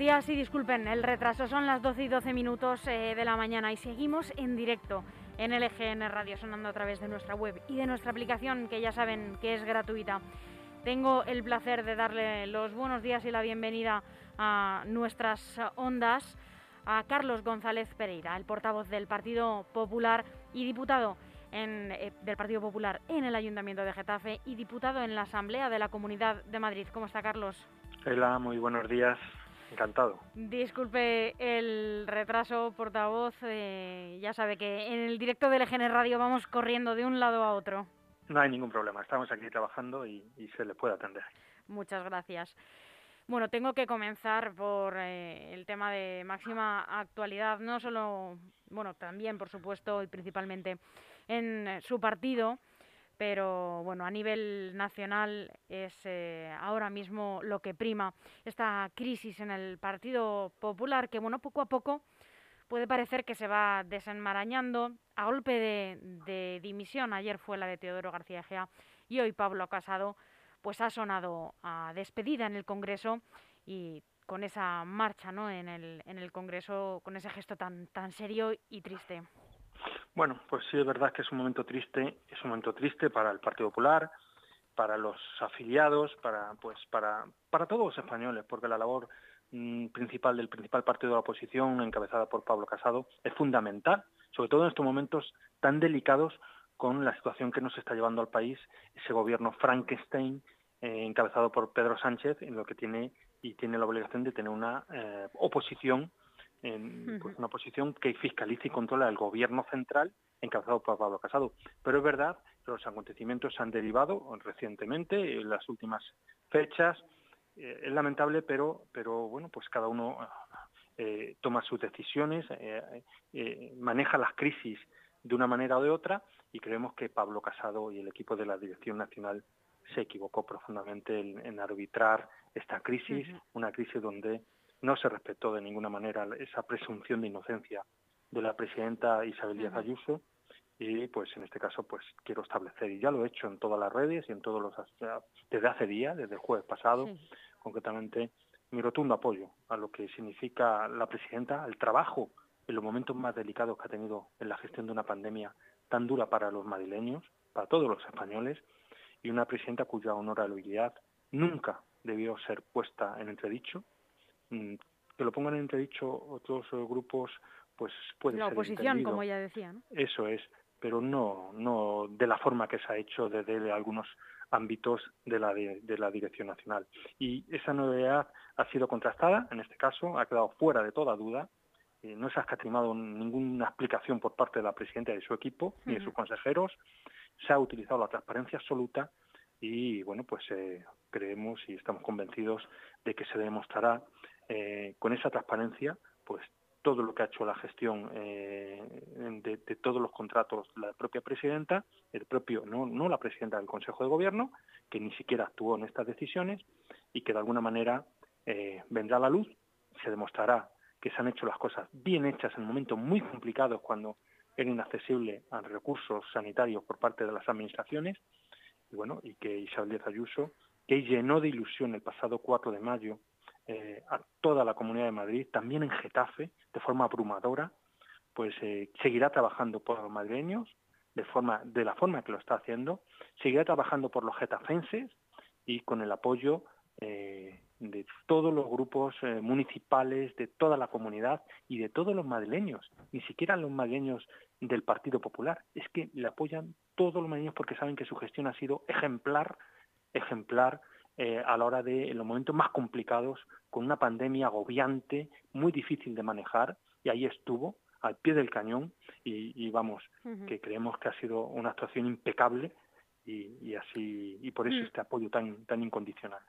días y disculpen el retraso, son las 12 y 12 minutos eh, de la mañana y seguimos en directo en LGN Radio sonando a través de nuestra web y de nuestra aplicación que ya saben que es gratuita. Tengo el placer de darle los buenos días y la bienvenida a nuestras ondas a Carlos González Pereira, el portavoz del Partido Popular y diputado eh, del Partido Popular en el Ayuntamiento de Getafe y diputado en la Asamblea de la Comunidad de Madrid. ¿Cómo está Carlos? Hola, muy buenos días. Encantado. Disculpe el retraso, portavoz. Eh, ya sabe que en el directo de LGN Radio vamos corriendo de un lado a otro. No hay ningún problema. Estamos aquí trabajando y, se le puede atender. Muchas gracias. Bueno, tengo que comenzar por eh, el tema de máxima actualidad, no solo, bueno, también, por supuesto, y principalmente en su partido, pero bueno, a nivel nacional es eh, ahora mismo lo que prima esta crisis en el Partido Popular, que bueno, poco a poco puede parecer que se va desenmarañando a golpe de, dimisión. Ayer fue la de Teodoro García Gea y hoy Pablo Casado pues ha sonado a despedida en el Congreso y con esa marcha ¿no? en, el, en el Congreso, con ese gesto tan, tan serio y triste. Bueno, pues sí es verdad que es un momento triste, es un momento triste para el Partido Popular, para los afiliados, para pues para para todos los españoles, porque la labor mm, principal del principal partido de la oposición, encabezada por Pablo Casado, es fundamental, sobre todo en estos momentos tan delicados con la situación que nos está llevando al país ese gobierno Frankenstein eh, encabezado por Pedro Sánchez, en lo que tiene y tiene la obligación de tener una eh, oposición en pues, una posición que fiscalice y controla el gobierno central encabezado por Pablo Casado. Pero es verdad que los acontecimientos han derivado recientemente, en las últimas fechas. Eh, es lamentable, pero, pero bueno, pues cada uno eh, toma sus decisiones, eh, maneja las crisis de una manera o de otra y creemos que Pablo Casado y el equipo de la Dirección Nacional se equivocó profundamente en, arbitrar esta crisis, una crisis donde no se respetó de ninguna manera esa presunción de inocencia de la presidenta Isabel Díaz Ayuso. Y pues en este caso pues quiero establecer y ya lo he hecho en todas las redes y en todos los desde hace días desde el jueves pasado concretamente mi rotundo apoyo a lo que significa la presidenta el trabajo en los momentos más delicados que ha tenido en la gestión de una pandemia tan dura para los madrileños para todos los españoles y una presidenta cuya honorabilidad nunca debió ser puesta en entredicho que lo pongan en entredicho otros grupos, pues puede la ser. La oposición, como ya decía, ¿no? Eso es, pero no, no de la forma que se ha hecho desde algunos ámbitos de la, de, la Dirección Nacional. Y esa novedad ha sido contrastada, en este caso, ha quedado fuera de toda duda. Eh, no se ha escatimado ninguna explicación por parte de la presidenta y de su equipo, ni de sus consejeros. Se ha utilizado la transparencia absoluta y, bueno, pues eh, creemos y estamos convencidos de que se demostrará eh, con esa transparencia, pues todo lo que ha hecho la gestión eh, de, todos los contratos la propia presidenta, el propio, no, no la presidenta del Consejo de Gobierno, que ni siquiera actuó en estas decisiones y que de alguna manera eh, vendrá a la luz, se demostrará que se han hecho las cosas bien hechas en momentos muy complicados cuando era inaccesible a recursos sanitarios por parte de las administraciones, y bueno, y que Isabel Díaz Ayuso, que llenó de ilusión el pasado 4 de mayo eh, a toda la Comunidad de Madrid, también en Getafe, de forma abrumadora, pues eh, seguirá trabajando por los madrileños de forma de la forma que lo está haciendo, seguirá trabajando por los getafenses y con el apoyo eh, de todos los grupos municipales, de toda la comunidad y de todos los madrileños, ni siquiera los madrileños del Partido Popular, es que le apoyan todos los madrileños porque saben que su gestión ha sido ejemplar, ejemplar eh, a la hora de los momentos más complicados, con una pandemia agobiante, muy difícil de manejar, y ahí estuvo, al pie del cañón, y, vamos, que creemos que ha sido una actuación impecable y, así y por eso mm. este apoyo tan, tan incondicional.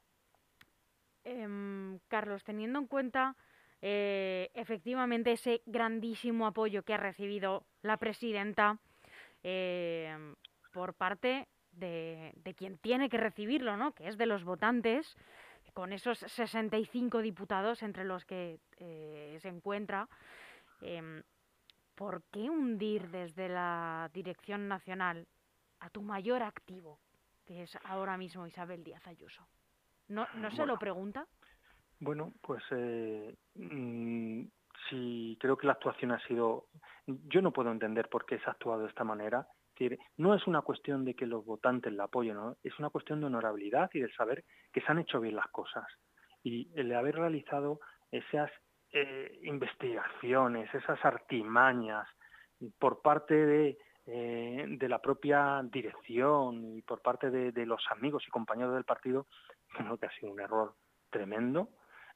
Em, Carlos, teniendo en cuenta eh, efectivamente ese grandísimo apoyo que ha recibido la presidenta eh, por parte de, quien tiene que recibirlo, ¿no? que es de los votantes, con esos 65 diputados entre los que eh, se encuentra. Em, ¿Por qué hundir desde la Dirección Nacional a tu mayor activo, que es ahora mismo Isabel Díaz Ayuso? ¿No, no se lo pregunta? Bueno, pues eh, mm, sí, creo que la actuación ha sido. Yo no puedo entender por qué se ha actuado de esta manera. No es una cuestión de que los votantes la apoyen, es una cuestión de honorabilidad y de saber que se han hecho bien las cosas. Y el haber realizado esas eh, investigaciones, esas artimañas por parte de, eh, de la propia dirección y por parte de, de los amigos y compañeros del partido, creo que ha sido un error tremendo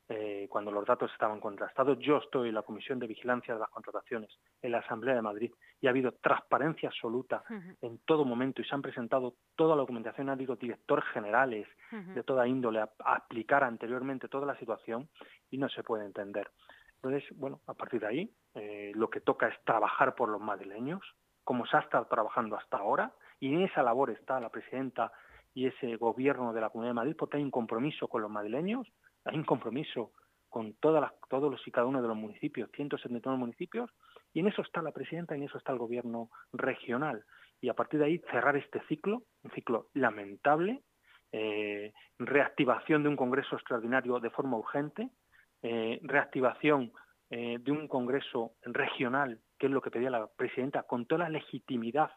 eh, cuando los datos estaban contrastados. Yo estoy en la Comisión de Vigilancia de las Contrataciones en la Asamblea de Madrid y ha habido transparencia absoluta en todo momento y se han presentado toda la documentación, ha habido directores generales de toda índole a, aplicar anteriormente toda la situación y no se puede entender. Entonces, bueno, a partir de ahí, eh, lo que toca es trabajar por los madrileños, como se ha estado trabajando hasta ahora, y en esa labor está la presidenta y ese gobierno de la Comunidad de Madrid, porque hay un compromiso con los madrileños, hay un compromiso con todos los y cada uno de los municipios, 179 municipios, y en eso está la presidenta y en eso está el gobierno regional. Y a partir de ahí cerrar este ciclo, un ciclo lamentable, eh, reactivación de un Congreso extraordinario de forma urgente, eh, reactivación eh, de un Congreso regional, que es lo que pedía la presidenta, con toda la legitimidad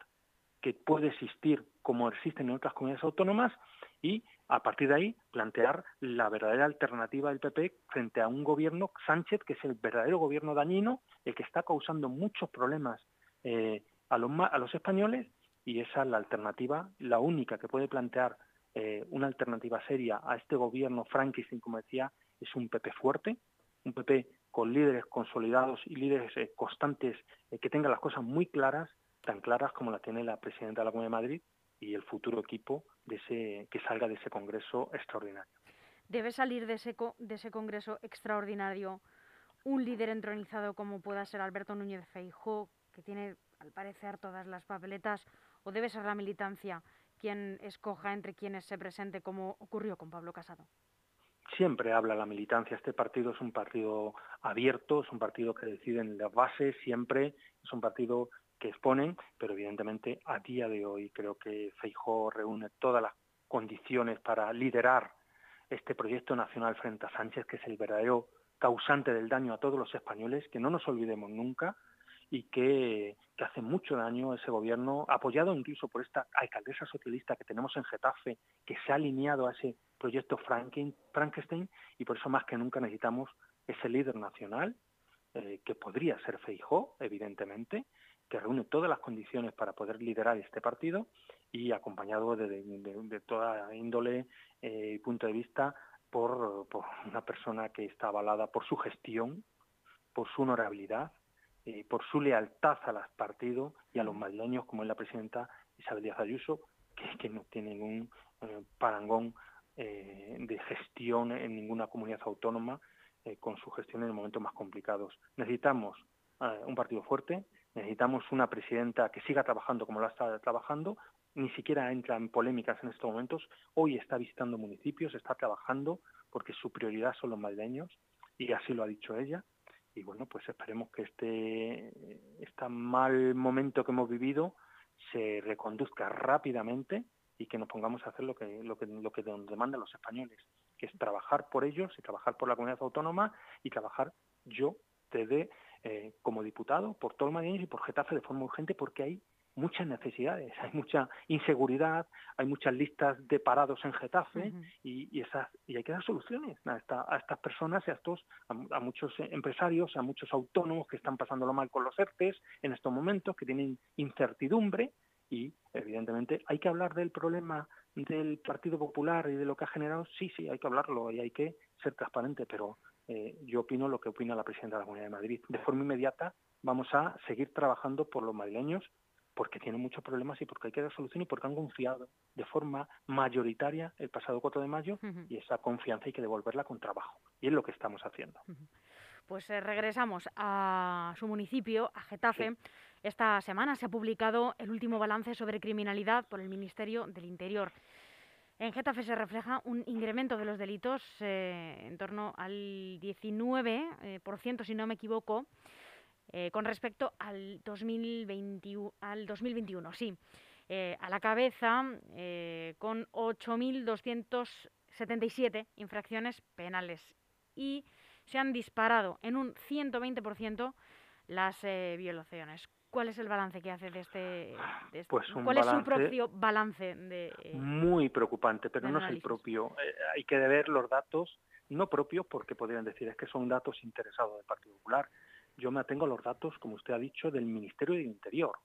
que puede existir como existen en otras comunidades autónomas y a partir de ahí plantear la verdadera alternativa del PP frente a un gobierno Sánchez que es el verdadero gobierno dañino, el que está causando muchos problemas eh, a, los, a los españoles y esa es la alternativa, la única que puede plantear eh, una alternativa seria a este gobierno Frankenstein, como decía, es un PP fuerte, un PP con líderes consolidados y líderes eh, constantes que tengan las cosas muy claras, tan claras como la tiene la presidenta de la Comunidad de Madrid y el futuro equipo de ese, que salga de ese Congreso extraordinario. ¿Debe salir de ese, de ese Congreso extraordinario un líder entronizado como pueda ser Alberto Núñez Feijó, que tiene al parecer todas las papeletas, o debe ser la militancia quien escoja entre quienes se presente, como ocurrió con Pablo Casado? Siempre habla la militancia. Este partido es un partido abierto, es un partido que decide en las bases, siempre es un partido que exponen, pero evidentemente a día de hoy creo que Feijó reúne todas las condiciones para liderar este proyecto nacional frente a Sánchez, que es el verdadero causante del daño a todos los españoles, que no nos olvidemos nunca y que, que, hace mucho daño ese gobierno, apoyado incluso por esta alcaldesa socialista que tenemos en Getafe, que se ha alineado a ese proyecto Frankenstein y por eso más que nunca necesitamos ese líder nacional, eh, que podría ser Feijó, evidentemente, que reúne todas las condiciones para poder liderar este partido y acompañado de, toda índole eh, y punto de vista por, una persona que está avalada por su gestión, por su honorabilidad, y por su lealtad al partido y a los madrileños, como es la presidenta Isabel Díaz Ayuso, que, no tiene ningún eh, parangón eh, de gestión en ninguna comunidad autónoma con su gestión en los momentos más complicados. Necesitamos un partido fuerte, Necesitamos una presidenta que siga trabajando como lo estado trabajando, ni siquiera entra en polémicas en estos momentos. Hoy está visitando municipios, está trabajando porque su prioridad son los madrileños y así lo ha dicho ella. Y bueno, pues esperemos que este, este mal momento que hemos vivido se reconduzca rápidamente y que nos pongamos a hacer lo que, lo que, lo que demandan los españoles, que es trabajar por ellos y trabajar por la comunidad autónoma y trabajar yo desde eh, como diputado por Madrid y por Getafe de forma urgente porque hay muchas necesidades, hay mucha inseguridad, hay muchas listas de parados en Getafe y, esas, y hay que dar soluciones a, estas personas y a, estos, a, muchos empresarios, a muchos autónomos que están pasándolo mal con los ERTES en estos momentos, que tienen incertidumbre y evidentemente hay que hablar del problema del Partido Popular y de lo que ha generado, sí, sí, hay que hablarlo y hay que ser transparente, pero eh, yo opino lo que opina la presidenta de la Comunidad de Madrid. De forma inmediata vamos a seguir trabajando por los madrileños porque tienen muchos problemas y porque hay que dar solución y porque han confiado de forma mayoritaria el pasado 4 de mayo y esa confianza hay que devolverla con trabajo. Y es lo que estamos haciendo. Pues eh, regresamos a su municipio, a Getafe. Esta semana se ha publicado el último balance sobre criminalidad por el Ministerio del Interior. En Getafe se refleja un incremento de los delitos eh, en torno al 19%, eh, si no me equivoco, eh, con respecto al, 2021, al 2021. Sí, a la cabeza con 8.277 infracciones penales y se han disparado en un 120% las violaciones. ¿Cuál es el balance que hace de este? este pues ¿Cuál es su propio balance? De, eh, muy preocupante, pero no es el propio. Eh, hay que ver los datos, no propios, porque podrían decir es que son datos interesados del Partido Popular. Yo me atengo a los datos, como usted ha dicho, del Ministerio del Interior,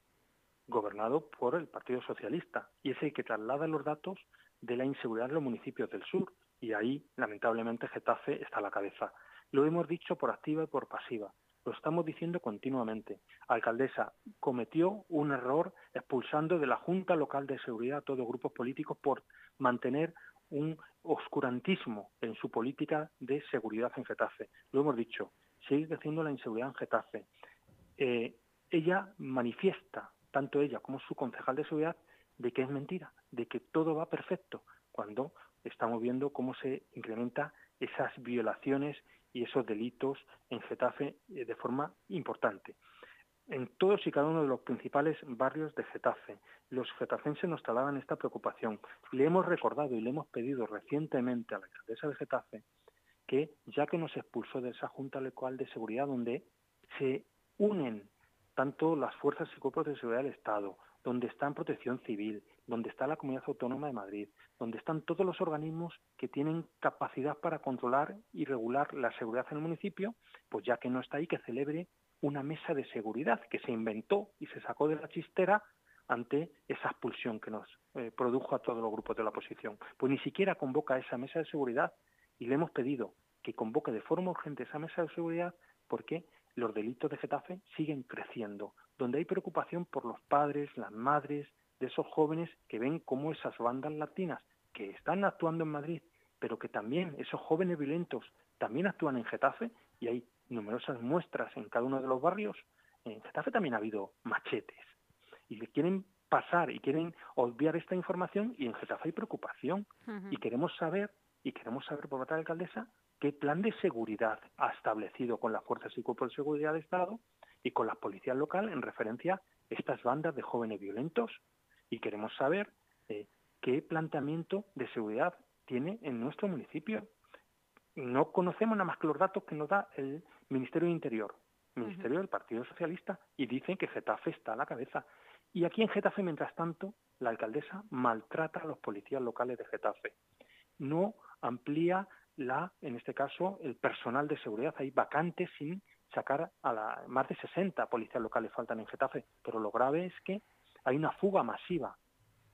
gobernado por el Partido Socialista, y es el que traslada los datos de la inseguridad en los municipios del sur, y ahí, lamentablemente, Getafe está a la cabeza. Lo hemos dicho por activa y por pasiva. Lo estamos diciendo continuamente. Alcaldesa cometió un error expulsando de la Junta Local de Seguridad a todos los grupos políticos por mantener un oscurantismo en su política de seguridad en Getafe. Lo hemos dicho, sigue creciendo la inseguridad en Getafe. Eh, ella manifiesta, tanto ella como su concejal de seguridad, de que es mentira, de que todo va perfecto, cuando estamos viendo cómo se incrementa esas violaciones y esos delitos en Getafe eh, de forma importante. En todos y cada uno de los principales barrios de Getafe, los getafenses nos trasladan esta preocupación. Le hemos recordado y le hemos pedido recientemente a la alcaldesa de Getafe que, ya que nos expulsó de esa Junta Local de Seguridad, donde se unen tanto las fuerzas y cuerpos de seguridad del Estado, donde está en protección civil, donde está la Comunidad Autónoma de Madrid, donde están todos los organismos que tienen capacidad para controlar y regular la seguridad en el municipio, pues ya que no está ahí, que celebre una mesa de seguridad que se inventó y se sacó de la chistera ante esa expulsión que nos eh, produjo a todos los grupos de la oposición. Pues ni siquiera convoca esa mesa de seguridad y le hemos pedido que convoque de forma urgente esa mesa de seguridad porque los delitos de Getafe siguen creciendo, donde hay preocupación por los padres, las madres de esos jóvenes que ven cómo esas bandas latinas que están actuando en Madrid, pero que también esos jóvenes violentos también actúan en Getafe y hay numerosas muestras en cada uno de los barrios. En Getafe también ha habido machetes y le quieren pasar y quieren obviar esta información y en Getafe hay preocupación y queremos saber y queremos saber por parte de la alcaldesa qué plan de seguridad ha establecido con las fuerzas y cuerpos de seguridad de Estado y con las policías locales en referencia a estas bandas de jóvenes violentos y queremos saber eh, qué planteamiento de seguridad tiene en nuestro municipio. No conocemos nada más que los datos que nos da el Ministerio de Interior, Ministerio del Partido Socialista, y dicen que Getafe está a la cabeza. Y aquí en Getafe, mientras tanto, la alcaldesa maltrata a los policías locales de Getafe. No amplía la, en este caso, el personal de seguridad. Hay vacantes sin sacar a la, más de 60 policías locales faltan en Getafe, pero lo grave es que hay una fuga masiva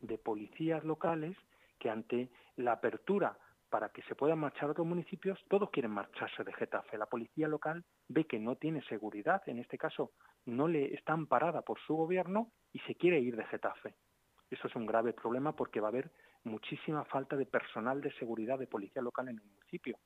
de policías locales que ante la apertura para que se puedan marchar a otros municipios, todos quieren marcharse de Getafe. La policía local ve que no tiene seguridad, en este caso no le está amparada por su gobierno y se quiere ir de Getafe. Eso es un grave problema porque va a haber muchísima falta de personal de seguridad de policía local en el municipio.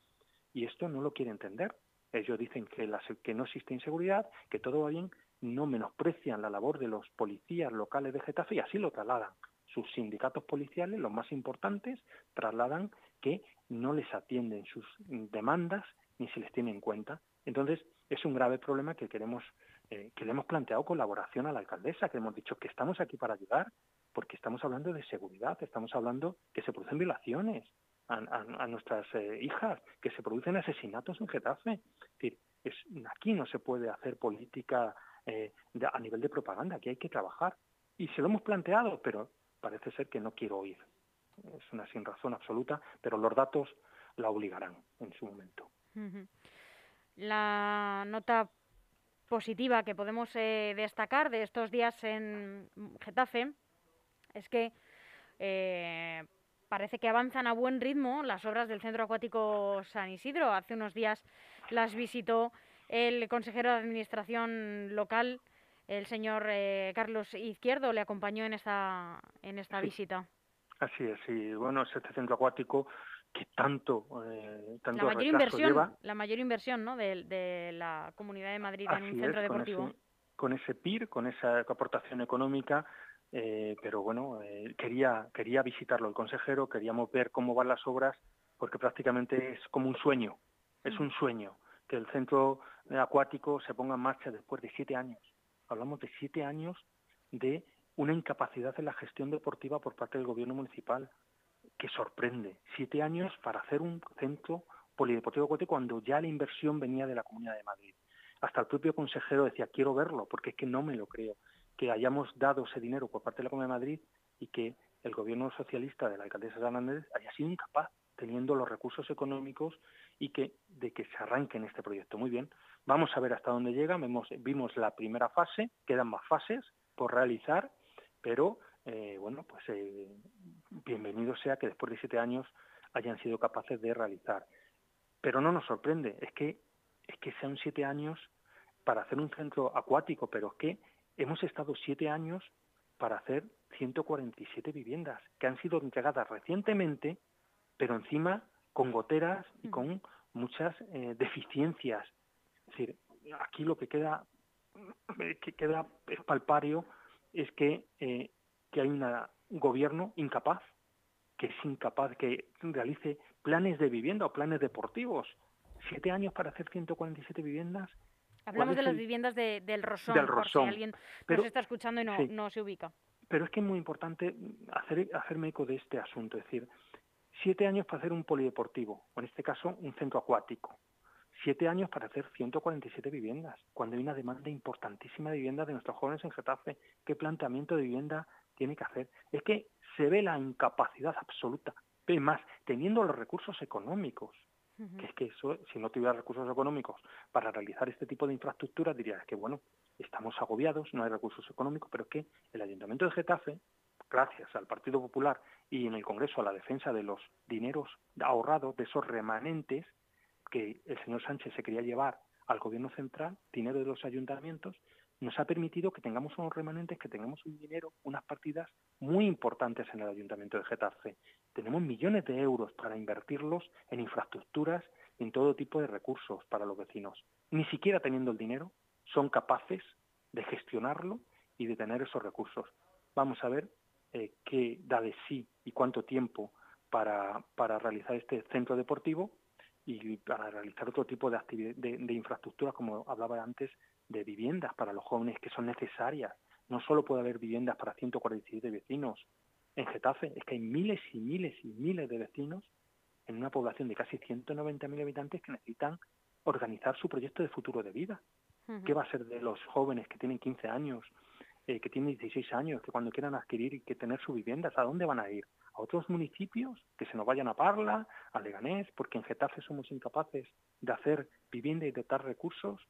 Y esto no lo quiere entender. Ellos dicen que, que no existe inseguridad, que todo va bien, no menosprecian la labor de los policías locales de Getafe y así lo trasladan. Sus sindicatos policiales, los más importantes, trasladan que no les atienden sus demandas ni se les tiene en cuenta. Entonces, es un grave problema que queremos eh, que le hemos planteado colaboración a la alcaldesa, que hemos dicho que estamos aquí para ayudar, porque estamos hablando de seguridad, estamos hablando que se producen violaciones a, nuestras eh, hijas, que se producen asesinatos en Getafe. Es decir, aquí no se puede hacer política eh, a nivel de propaganda, aquí hay que trabajar. Y se lo hemos planteado, pero parece ser que no quiero oír. Es una sin razón absoluta, pero los datos la obligarán en su momento. La nota positiva que podemos eh, destacar de estos días en Getafe es que eh, parece que avanzan a buen ritmo las obras del Centro Acuático San Isidro. Hace unos días las visitó el consejero de Administración local, el señor eh, Carlos Izquierdo, le acompañó en esta, en esta visita. Así es, sí. Bueno, es este centro acuático que tanto, eh, tanto la mayor inversión, la mayor inversión, ¿no? De, la Comunidad de Madrid en un centro deportivo. Con ese, PIR, con esa aportación económica, eh, pero bueno, eh, quería quería visitarlo el consejero, queríamos ver cómo van las obras, porque prácticamente es como un sueño, es mm. un sueño que el centro acuático se ponga en marcha después de siete años. Hablamos de siete años de una incapacidad en la gestión deportiva por parte del gobierno municipal que sorprende. Siete años para hacer un centro polideportivo Cote cuando ya la inversión venía de la Comunidad de Madrid. Hasta el propio consejero decía, quiero verlo, porque es que no me lo creo, que hayamos dado ese dinero por parte de la Comunidad de Madrid y que el gobierno socialista de la alcaldesa de Hernández haya sido incapaz, teniendo los recursos económicos y que de que se arranque en este proyecto. Muy bien, vamos a ver hasta dónde llega. Vemos, vimos la primera fase, quedan más fases por realizar, pero eh, bueno, pues eh, bienvenido sea que después de siete años hayan sido capaces de realizar. Pero no nos sorprende, es que es que sean siete años para hacer un centro acuático, pero es que hemos estado siete años para hacer 147 viviendas que han sido entregadas recientemente, pero encima con goteras y con muchas eh, deficiencias. Es decir, aquí lo que queda que queda palpario es que, eh, que hay un gobierno incapaz, que es incapaz, que realice planes de vivienda o planes deportivos. Siete años para hacer 147 viviendas. Hablamos de las viviendas del Rosón, del Rosón. por si alguien nos está escuchando y no, no se ubica. Pero es que es muy importante hacer, hacerme eco de este asunto, es decir, siete años para hacer un polideportivo, o en este caso un centro acuático, siete años para hacer 147 viviendas, cuando hay una demanda importantísima de vivienda de nuestros jóvenes en Getafe. ¿Qué planteamiento de vivienda tiene que hacer? Es que se ve la incapacidad absoluta. Es más, teniendo los recursos económicos, que es que eso, si no tuviera recursos económicos para realizar este tipo de infraestructuras, diría que bueno, estamos agobiados, no hay recursos económicos, pero es que el Ayuntamiento de Getafe, gracias al Partido Popular y en el Congreso a la defensa de los dineros ahorrados, de esos remanentes que el señor Sánchez se quería llevar al gobierno central, dinero de los ayuntamientos, nos ha permitido que tengamos unos remanentes, que tengamos un dinero, unas partidas muy importantes en el Ayuntamiento de Getafe. Tenemos millones de euros para invertirlos en infraestructuras en todo tipo de recursos para los vecinos. Ni siquiera teniendo el dinero, son capaces de gestionarlo y de tener esos recursos. Vamos a ver eh, qué da de sí y cuánto tiempo para, para realizar este centro deportivo y para realizar otro tipo de, de, de infraestructuras, como hablaba antes, de viviendas para los jóvenes que son necesarias. No solo puede haber viviendas para 147 vecinos en Getafe, es que hay miles y miles y miles de vecinos en una población de casi 190.000 habitantes que necesitan organizar su proyecto de futuro de vida. ¿Qué va a ser de los jóvenes que tienen 15 años, eh, que tienen 16 años, que cuando quieran adquirir y que tener su vivienda, ¿a dónde van a ir? ¿A otros municipios? Que se nos vayan a Parla, a Leganés, porque en Getafe somos incapaces de hacer vivienda y de dar recursos.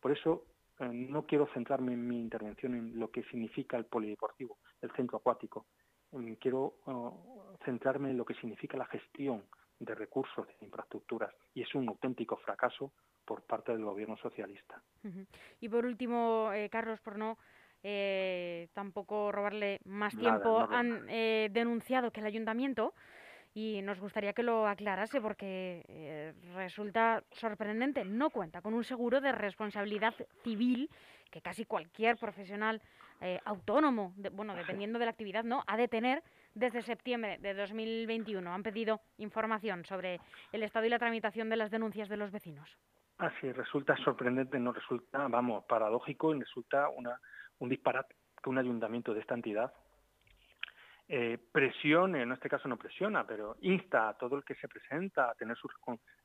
Por eso eh, no quiero centrarme en mi intervención en lo que significa el polideportivo, el centro acuático. Mm, quiero oh, centrarme en lo que significa la gestión de recursos, de infraestructuras, y es un auténtico fracaso por parte del gobierno socialista. Y por último, eh, Carlos, por no eh, tampoco robarle más tiempo, han eh, denunciado que el ayuntamiento y nos gustaría que lo aclarase porque eh, resulta sorprendente, no cuenta con un seguro de responsabilidad civil que casi cualquier profesional autónomo, bueno, dependiendo de la actividad, no ha de tener desde septiembre de 2021. Han pedido información sobre el estado y la tramitación de las denuncias de los vecinos. Así resulta sorprendente, no resulta, vamos, paradójico y resulta una un disparate que un ayuntamiento de esta entidad eh, presione, en este caso no presiona, pero insta a todo el que se presenta a tener sus,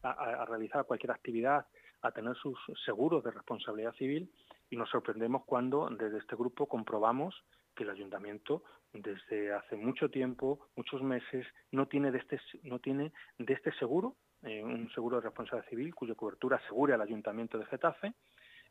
a, realizar cualquier actividad, a tener sus seguros de responsabilidad civil y nos sorprendemos cuando desde este grupo comprobamos que el ayuntamiento desde hace mucho tiempo, muchos meses, no tiene de este, no tiene de este seguro, eh, un seguro de responsabilidad civil cuya cobertura asegure al ayuntamiento de Getafe.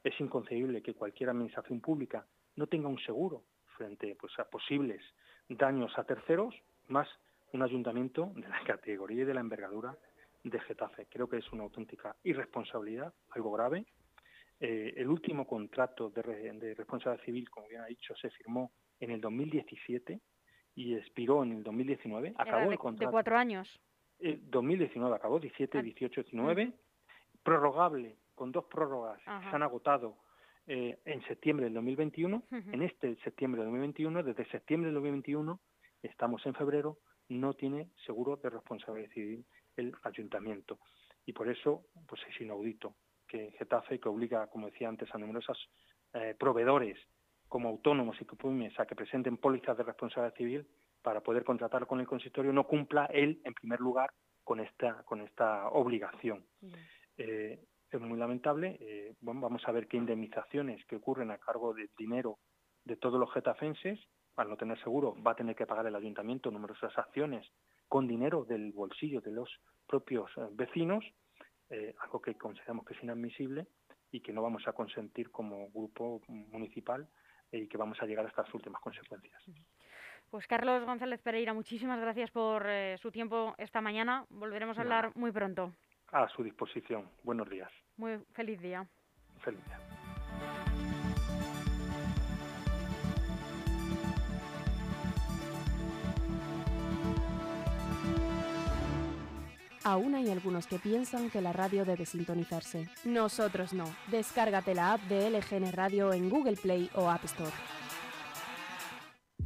Es inconcebible que cualquier administración pública no tenga un seguro frente pues, a posibles daños a terceros, más un ayuntamiento de la categoría y de la envergadura de Getafe. Creo que es una auténtica irresponsabilidad, algo grave. Eh, el último contrato de, responsabilidad civil, como bien ha dicho, se firmó en el 2017 y expiró en el 2019. Acabó el contrato. ¿De cuatro años? Eh, 2019 acabó, 17, 18, 19. Prorrogable, con dos prórrogas. Se han agotado eh, en septiembre del 2021, en este septiembre del 2021, desde septiembre del 2021, estamos en febrero, no tiene seguro de responsabilidad civil el ayuntamiento. Y por eso pues es inaudito que Getafe, que obliga, como decía antes, a numerosos eh, proveedores como autónomos y pymes a que presenten pólizas de responsabilidad civil para poder contratar con el consistorio, no cumpla él, en primer lugar, con esta, con esta obligación. Eh, es muy lamentable. Eh, bueno, vamos a ver qué indemnizaciones que ocurren a cargo del dinero de todos los getafenses. Al no tener seguro, va a tener que pagar el ayuntamiento numerosas acciones con dinero del bolsillo de los propios eh, vecinos, algo que consideramos que es inadmisible y que no vamos a consentir como grupo municipal y que vamos a llegar hasta las últimas consecuencias. Pues Carlos González Pereira, muchísimas gracias por eh, su tiempo esta mañana. Volveremos a hablar muy pronto. A su disposición. Buenos días. Muy feliz día. Feliz día. Aún hay algunos que piensan que la radio debe sintonizarse. Nosotros no. Descárgate la app de LGN Radio en Google Play o App Store.